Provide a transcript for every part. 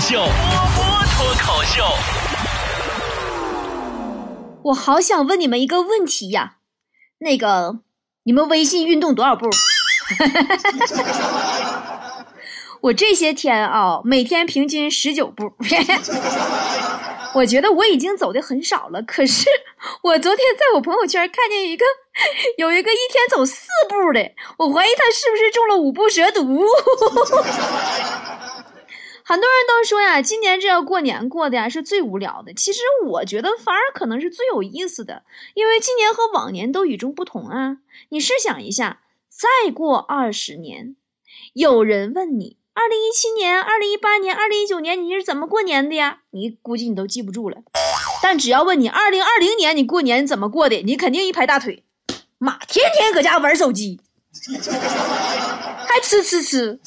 秀，波波脱口秀。我好想问你们一个问题呀，那个，你们微信运动多少步？我这些天啊，每天平均十九步。我觉得我已经走的很少了，可是 我昨天在我朋友圈看见一个，有一个一天走四步的，我怀疑他是不是中了五步蛇毒。很多人都说呀，今年这要过年过的呀是最无聊的。其实我觉得反而可能是最有意思的，因为今年和往年都与众不同啊。你试想一下，再过二十年，有人问你。二零一七年、二零一八年、二零一九年，你是怎么过年的呀？你估计你都记不住了。但只要问你二零二零年你过年怎么过的，你肯定一拍大腿，妈，天天搁家玩手机，还吃吃吃。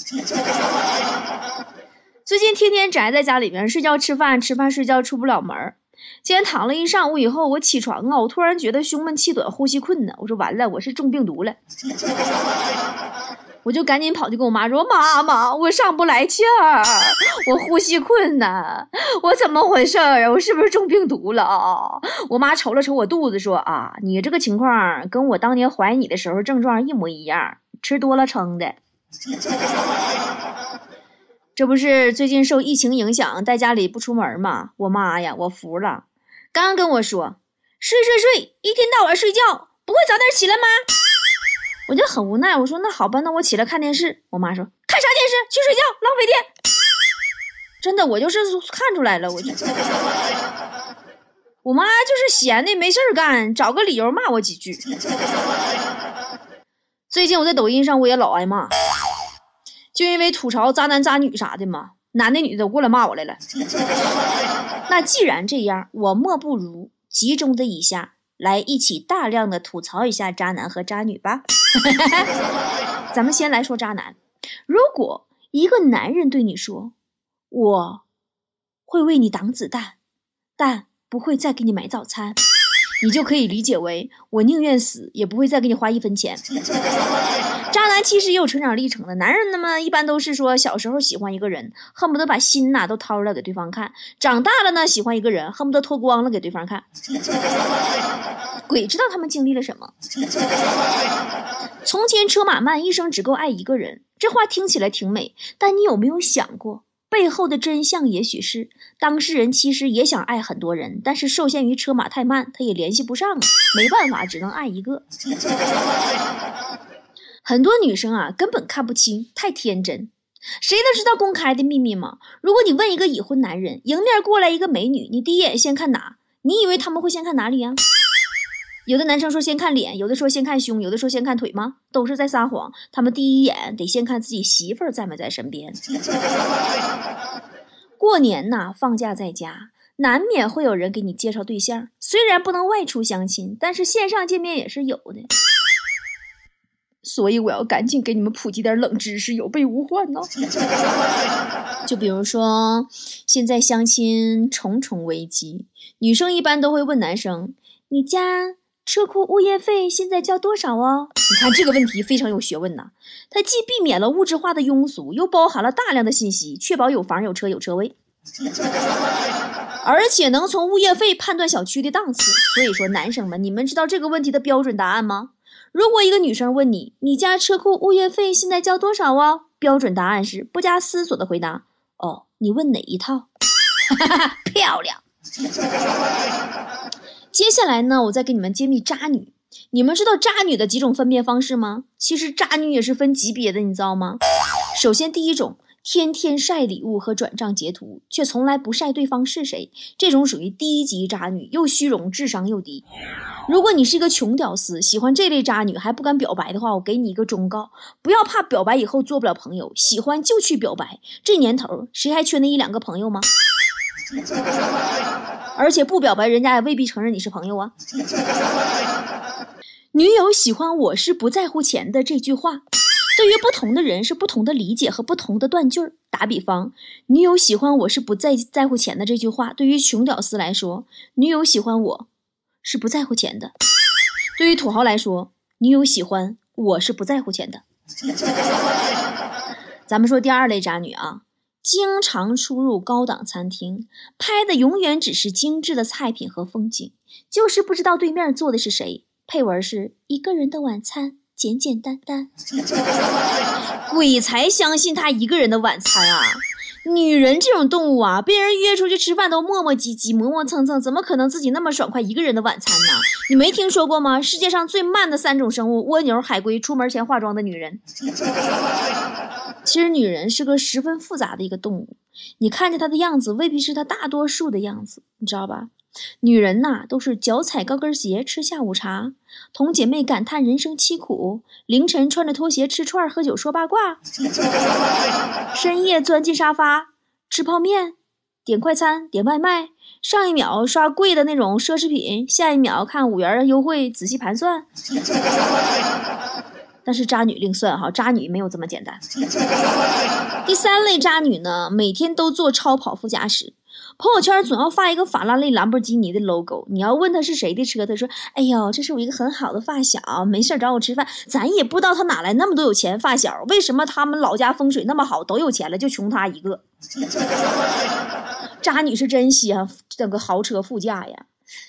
最近天天宅在家里面睡觉、吃饭、吃饭、睡觉，出不了门儿。今天躺了一上午以后，我起床啊，我突然觉得胸闷气短、呼吸困难。我说完了，我是中病毒了。我就赶紧跑去跟我妈说：“妈妈，我上不来气儿，我呼吸困难，我怎么回事儿啊？我是不是中病毒了啊？”我妈瞅了瞅我肚子，说：“啊，你这个情况跟我当年怀你的时候症状一模一样，吃多了撑的。这不是最近受疫情影响，在家里不出门吗？我妈呀，我服了，刚跟我说睡睡睡，一天到晚睡觉，不会早点起来吗？”我就很无奈，我说那好吧，那我起来看电视。我妈说看啥电视？去睡觉，浪费电。真的，我就是看出来了，我就，我妈就是闲的没事干，找个理由骂我几句。最近我在抖音上我也老挨骂，就因为吐槽渣男渣女啥的嘛，男的女的都过来骂我来了。那既然这样，我莫不如集中的一下。来一起大量的吐槽一下渣男和渣女吧。咱们先来说渣男。如果一个男人对你说：“我会为你挡子弹，但不会再给你买早餐。”你就可以理解为我宁愿死也不会再给你花一分钱。渣男其实也有成长历程的，男人那么一般都是说小时候喜欢一个人，恨不得把心呐都掏出来给对方看；长大了呢，喜欢一个人，恨不得脱光了给对方看。鬼知道他们经历了什么。从前车马慢，一生只够爱一个人。这话听起来挺美，但你有没有想过？背后的真相也许是当事人其实也想爱很多人，但是受限于车马太慢，他也联系不上啊，没办法，只能爱一个。很多女生啊，根本看不清，太天真。谁都知道公开的秘密吗？如果你问一个已婚男人，迎面过来一个美女，你第一眼先看哪？你以为他们会先看哪里呀？有的男生说先看脸，有的说先看胸，有的说先看腿吗？都是在撒谎。他们第一眼得先看自己媳妇儿在没在身边。过年呐，放假在家，难免会有人给你介绍对象。虽然不能外出相亲，但是线上见面也是有的。所以我要赶紧给你们普及点冷知识，有备无患呢。就比如说，现在相亲重重危机，女生一般都会问男生：“你家？”车库物业费现在交多少哦？你看这个问题非常有学问呐，它既避免了物质化的庸俗，又包含了大量的信息，确保有房有车有车位，而且能从物业费判断小区的档次。所以说，男生们，你们知道这个问题的标准答案吗？如果一个女生问你，你家车库物业费现在交多少哦？标准答案是不加思索的回答：哦，你问哪一套？漂亮。接下来呢，我再给你们揭秘渣女。你们知道渣女的几种分辨方式吗？其实渣女也是分级别的，你知道吗？首先，第一种，天天晒礼物和转账截图，却从来不晒对方是谁，这种属于低级渣女，又虚荣，智商又低。如果你是一个穷屌丝，喜欢这类渣女还不敢表白的话，我给你一个忠告：不要怕表白以后做不了朋友，喜欢就去表白。这年头，谁还缺那一两个朋友吗？而且不表白，人家也未必承认你是朋友啊。女友喜欢我是不在乎钱的这句话，对于不同的人是不同的理解和不同的断句儿。打比方，女友喜欢我是不在在乎钱的这句话，对于穷屌丝来说，女友喜欢我是不在乎钱的；对于土豪来说，女友喜欢我是不在乎钱的。咱们说第二类渣女啊。经常出入高档餐厅，拍的永远只是精致的菜品和风景，就是不知道对面坐的是谁。配文是一个人的晚餐，简简单单。鬼才相信他一个人的晚餐啊！女人这种动物啊，被人约出去吃饭都磨磨唧唧、磨磨蹭蹭，怎么可能自己那么爽快一个人的晚餐呢？你没听说过吗？世界上最慢的三种生物：蜗牛、海龟、出门前化妆的女人。其实，女人是个十分复杂的一个动物，你看着她的样子，未必是她大多数的样子，你知道吧？女人呐，都是脚踩高跟鞋吃下午茶，同姐妹感叹人生凄苦；凌晨穿着拖鞋吃串喝酒说八卦；深夜钻进沙发吃泡面，点快餐点外卖，上一秒刷贵的那种奢侈品，下一秒看五元优惠仔细盘算。但是渣女另算哈，渣女没有这么简单。第三类渣女呢，每天都坐超跑副驾驶。朋友圈总要发一个法拉利、兰博基尼的 logo，你要问他是谁的车，他说：“哎呦，这是我一个很好的发小，没事找我吃饭。”咱也不知道他哪来那么多有钱发小，为什么他们老家风水那么好，都有钱了，就穷他一个？渣女是真稀罕整个豪车副驾呀，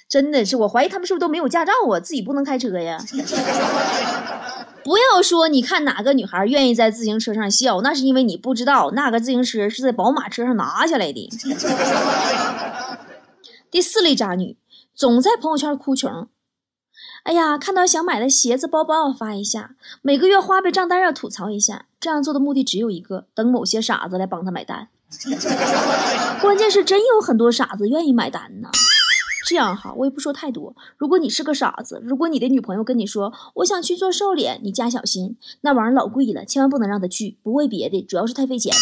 真的是，我怀疑他们是不是都没有驾照啊，自己不能开车呀？不要说你看哪个女孩愿意在自行车上笑，那是因为你不知道那个自行车是在宝马车上拿下来的。第四类渣女，总在朋友圈哭穷。哎呀，看到想买的鞋子、包包要发一下，每个月花呗账单要吐槽一下。这样做的目的只有一个，等某些傻子来帮他买单。关键是真有很多傻子愿意买单呢。这样哈，我也不说太多。如果你是个傻子，如果你的女朋友跟你说我想去做瘦脸，你加小心，那玩意儿老贵了，千万不能让她去。不为别的，主要是太费钱。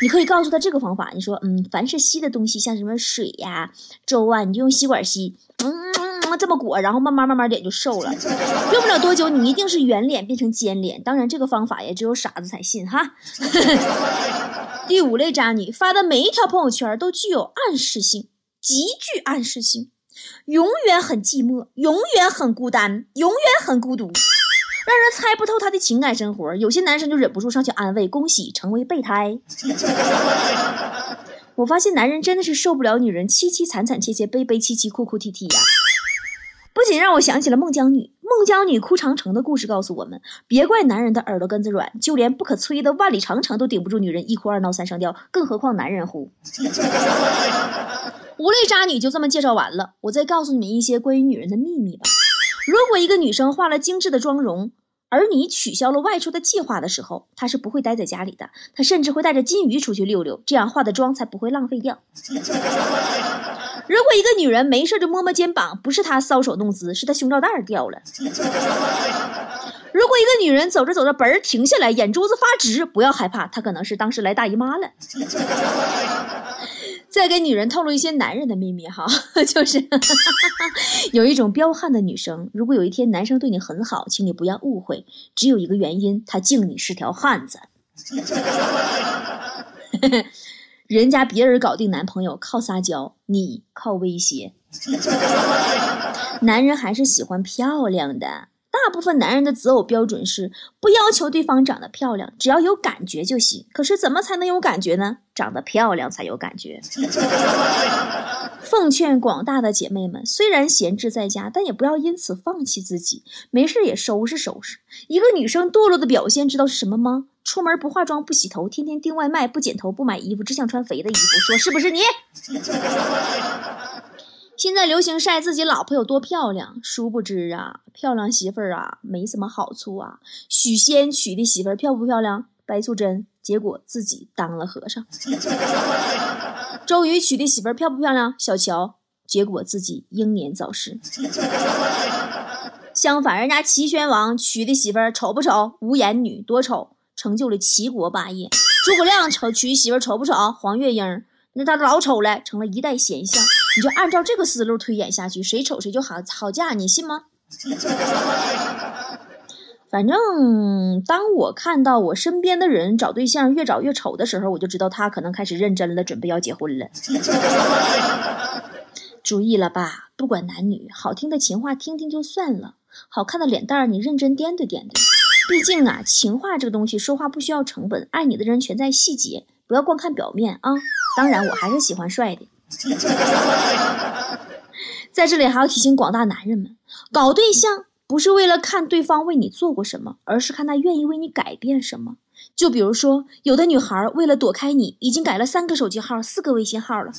你可以告诉她这个方法，你说嗯，凡是稀的东西，像什么水呀、粥啊，你就用吸管吸，嗯，这么裹，然后慢慢慢慢脸就瘦了。用不了多久，你一定是圆脸变成尖脸。当然，这个方法也只有傻子才信哈。第五类渣女发的每一条朋友圈都具有暗示性，极具暗示性。永远很寂寞，永远很孤单，永远很孤独，让人猜不透他的情感生活。有些男生就忍不住上去安慰：“恭喜成为备胎。”我发现男人真的是受不了女人凄凄惨惨切切、悲悲戚戚、哭哭啼啼呀。不仅让我想起了孟姜女，孟姜女哭长城的故事告诉我们：别怪男人的耳朵根子软，就连不可摧的万里长城都顶不住女人一哭二闹三上吊，更何况男人乎？无泪渣女就这么介绍完了，我再告诉你们一些关于女人的秘密吧。如果一个女生化了精致的妆容，而你取消了外出的计划的时候，她是不会待在家里的，她甚至会带着金鱼出去溜溜，这样化的妆才不会浪费掉。如果一个女人没事就摸摸肩膀，不是她搔首弄姿，是她胸罩带掉了。如果一个女人走着走着，嘣儿停下来，眼珠子发直，不要害怕，她可能是当时来大姨妈了。再给女人透露一些男人的秘密哈，就是 有一种彪悍的女生，如果有一天男生对你很好，请你不要误会，只有一个原因，他敬你是条汉子。人家别人搞定男朋友靠撒娇，你靠威胁。男人还是喜欢漂亮的。大部分男人的择偶标准是不要求对方长得漂亮，只要有感觉就行。可是怎么才能有感觉呢？长得漂亮才有感觉。奉劝广大的姐妹们，虽然闲置在家，但也不要因此放弃自己，没事也收拾收拾。一个女生堕落的表现，知道是什么吗？出门不化妆、不洗头，天天订外卖、不剪头、不买衣服，只想穿肥的衣服，说是不是你？现在流行晒自己老婆有多漂亮，殊不知啊，漂亮媳妇儿啊没什么好处啊。许仙娶的媳妇儿漂不漂亮？白素贞，结果自己当了和尚。周瑜娶的媳妇儿漂不漂亮？小乔，结果自己英年早逝。相反，人家齐宣王娶的媳妇儿丑不丑？无颜女，多丑，成就了齐国霸业。诸葛亮丑娶媳妇儿丑不丑？黄月英，那他老丑了，成了一代贤相。你就按照这个思路推演下去，谁丑谁就好好嫁，你信吗？反正当我看到我身边的人找对象越找越丑的时候，我就知道他可能开始认真了，准备要结婚了。注意了吧，不管男女，好听的情话听听就算了，好看的脸蛋儿你认真掂对掂对。毕竟啊，情话这个东西说话不需要成本，爱你的人全在细节。不要光看表面啊。当然，我还是喜欢帅的。在这里还要提醒广大男人们，搞对象不是为了看对方为你做过什么，而是看他愿意为你改变什么。就比如说，有的女孩为了躲开你，已经改了三个手机号、四个微信号了。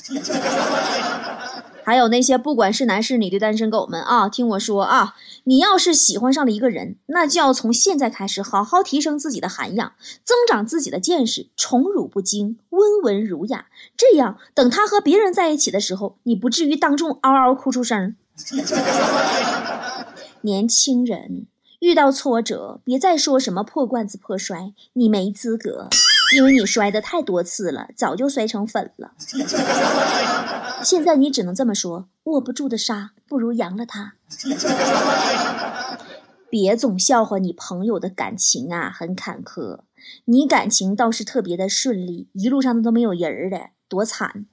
还有那些不管是男是女的单身狗们啊，听我说啊，你要是喜欢上了一个人，那就要从现在开始好好提升自己的涵养，增长自己的见识，宠辱不惊，温文儒雅。这样，等他和别人在一起的时候，你不至于当众嗷嗷哭出声。年轻人遇到挫折，别再说什么破罐子破摔，你没资格。因为你摔的太多次了，早就摔成粉了。现在你只能这么说：握不住的沙，不如扬了它。别总笑话你朋友的感情啊，很坎坷。你感情倒是特别的顺利，一路上都没有人儿的，多惨！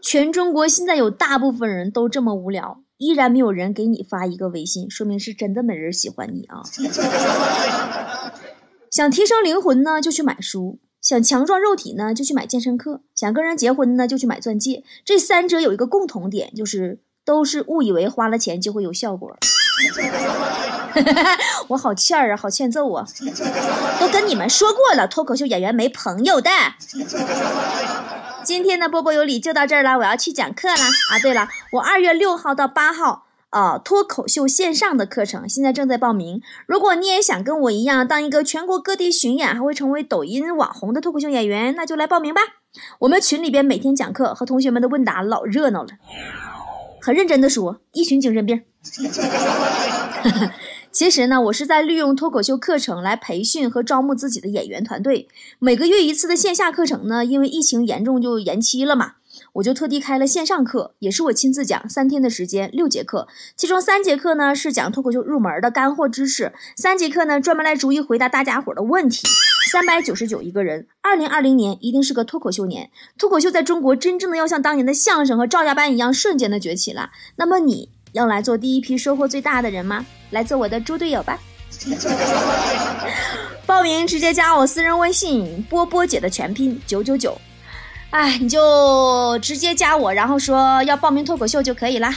全中国现在有大部分人都这么无聊，依然没有人给你发一个微信，说明是真的没人喜欢你啊。想提升灵魂呢，就去买书；想强壮肉体呢，就去买健身课；想跟人结婚呢，就去买钻戒。这三者有一个共同点，就是都是误以为花了钱就会有效果。我好欠儿啊，好欠揍啊！都跟你们说过了，脱口秀演员没朋友的。今天的波波有理就到这儿了，我要去讲课了啊！对了，我二月六号到八号。啊，脱口秀线上的课程现在正在报名。如果你也想跟我一样当一个全国各地巡演，还会成为抖音网红的脱口秀演员，那就来报名吧。我们群里边每天讲课和同学们的问答老热闹了，很认真的说，一群精神病。其实呢，我是在利用脱口秀课程来培训和招募自己的演员团队。每个月一次的线下课程呢，因为疫情严重就延期了嘛。我就特地开了线上课，也是我亲自讲，三天的时间，六节课，其中三节课呢是讲脱口秀入门的干货知识，三节课呢专门来逐一回答大家伙的问题。三百九十九一个人，二零二零年一定是个脱口秀年，脱口秀在中国真正的要像当年的相声和赵家班一样瞬间的崛起了。那么你要来做第一批收获最大的人吗？来做我的猪队友吧！报名直接加我私人微信波波姐的全拼九九九。哎，你就直接加我，然后说要报名脱口秀就可以啦。